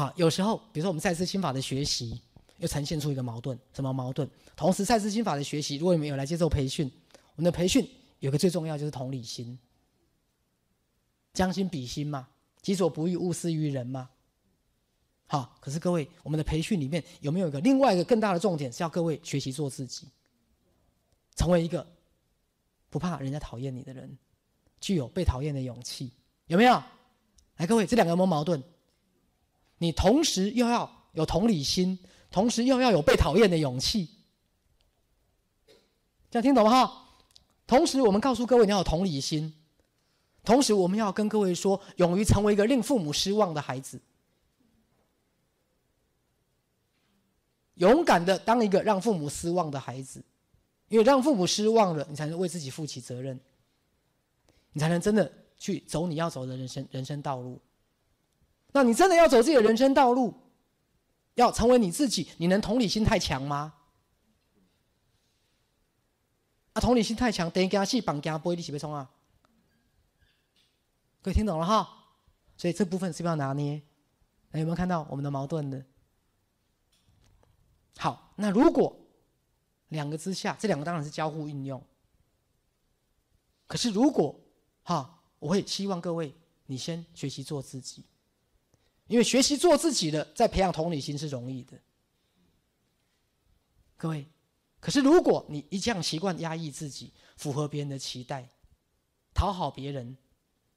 好，有时候比如说我们赛斯心法的学习，又呈现出一个矛盾，什么矛盾？同时赛斯心法的学习，如果你们有来接受培训，我们的培训有个最重要就是同理心，将心比心嘛，己所不欲，勿施于人嘛。好，可是各位，我们的培训里面有没有一个另外一个更大的重点，是要各位学习做自己，成为一个不怕人家讨厌你的人，具有被讨厌的勇气，有没有？来，各位，这两个有没有矛盾？你同时又要有同理心，同时又要有被讨厌的勇气，这样听懂吗？哈，同时我们告诉各位你要有同理心，同时我们要跟各位说，勇于成为一个令父母失望的孩子。勇敢的当一个让父母失望的孩子，因为让父母失望了，你才能为自己负起责任，你才能真的去走你要走的人生人生道路。那你真的要走自己的人生道路，要成为你自己，你能同理心太强吗？啊，同理心太强，等于给他戏绑架，不会一起被冲啊！各位听懂了哈？所以这部分是不是要拿捏？有没有看到我们的矛盾的？好，那如果两个之下，这两个当然是交互运用。可是如果哈，我会希望各位你先学习做自己，因为学习做自己的，在培养同理心是容易的。各位，可是如果你一向习惯压抑自己，符合别人的期待，讨好别人，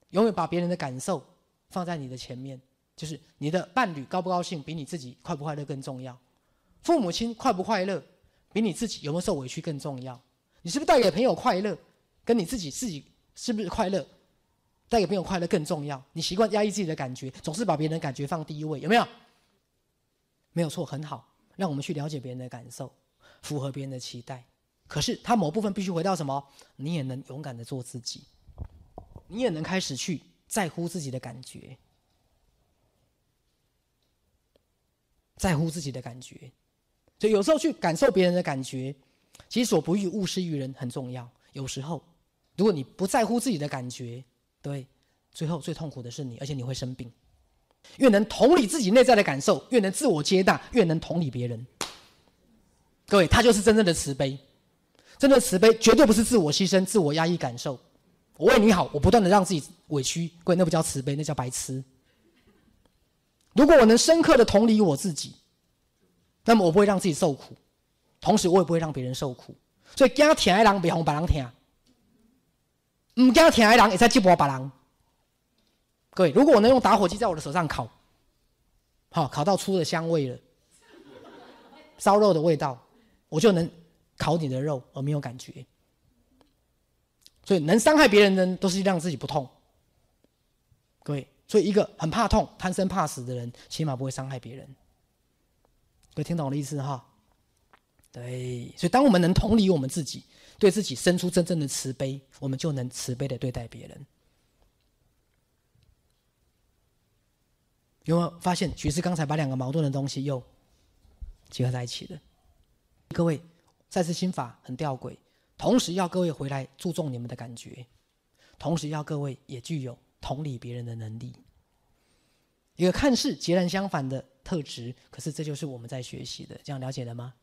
永远把别人的感受放在你的前面，就是你的伴侣高不高兴，比你自己快不快乐更重要。父母亲快不快乐，比你自己有没有受委屈更重要。你是不是带给朋友快乐，跟你自己自己是不是快乐，带给朋友快乐更重要？你习惯压抑自己的感觉，总是把别人的感觉放第一位，有没有？没有错，很好，让我们去了解别人的感受，符合别人的期待。可是他某部分必须回到什么？你也能勇敢的做自己，你也能开始去在乎自己的感觉，在乎自己的感觉。所以有时候去感受别人的感觉，己所不欲，勿施于人很重要。有时候，如果你不在乎自己的感觉，对，最后最痛苦的是你，而且你会生病。越能同理自己内在的感受，越能自我接纳，越能同理别人。各位，他就是真正的慈悲。真正的慈悲绝对不是自我牺牲、自我压抑感受。我为你好，我不断的让自己委屈，各位，那不叫慈悲，那叫白痴。如果我能深刻的同理我自己。那么我不会让自己受苦，同时我也不会让别人受苦。所以惊疼的人别哄别人疼，唔惊疼的人也再接驳别人。各位，如果我能用打火机在我的手上烤，好烤到出了香味了，烧肉的味道，我就能烤你的肉而没有感觉。所以能伤害别人的都是让自己不痛。各位，所以一个很怕痛、贪生怕死的人，起码不会伤害别人。各位听懂我的意思哈？对，所以当我们能同理我们自己，对自己生出真正的慈悲，我们就能慈悲的对待别人。有没有发现，其实刚才把两个矛盾的东西又结合在一起了？各位，再次心法很吊诡，同时要各位回来注重你们的感觉，同时要各位也具有同理别人的能力。一个看似截然相反的。特质，可是这就是我们在学习的，这样了解了吗？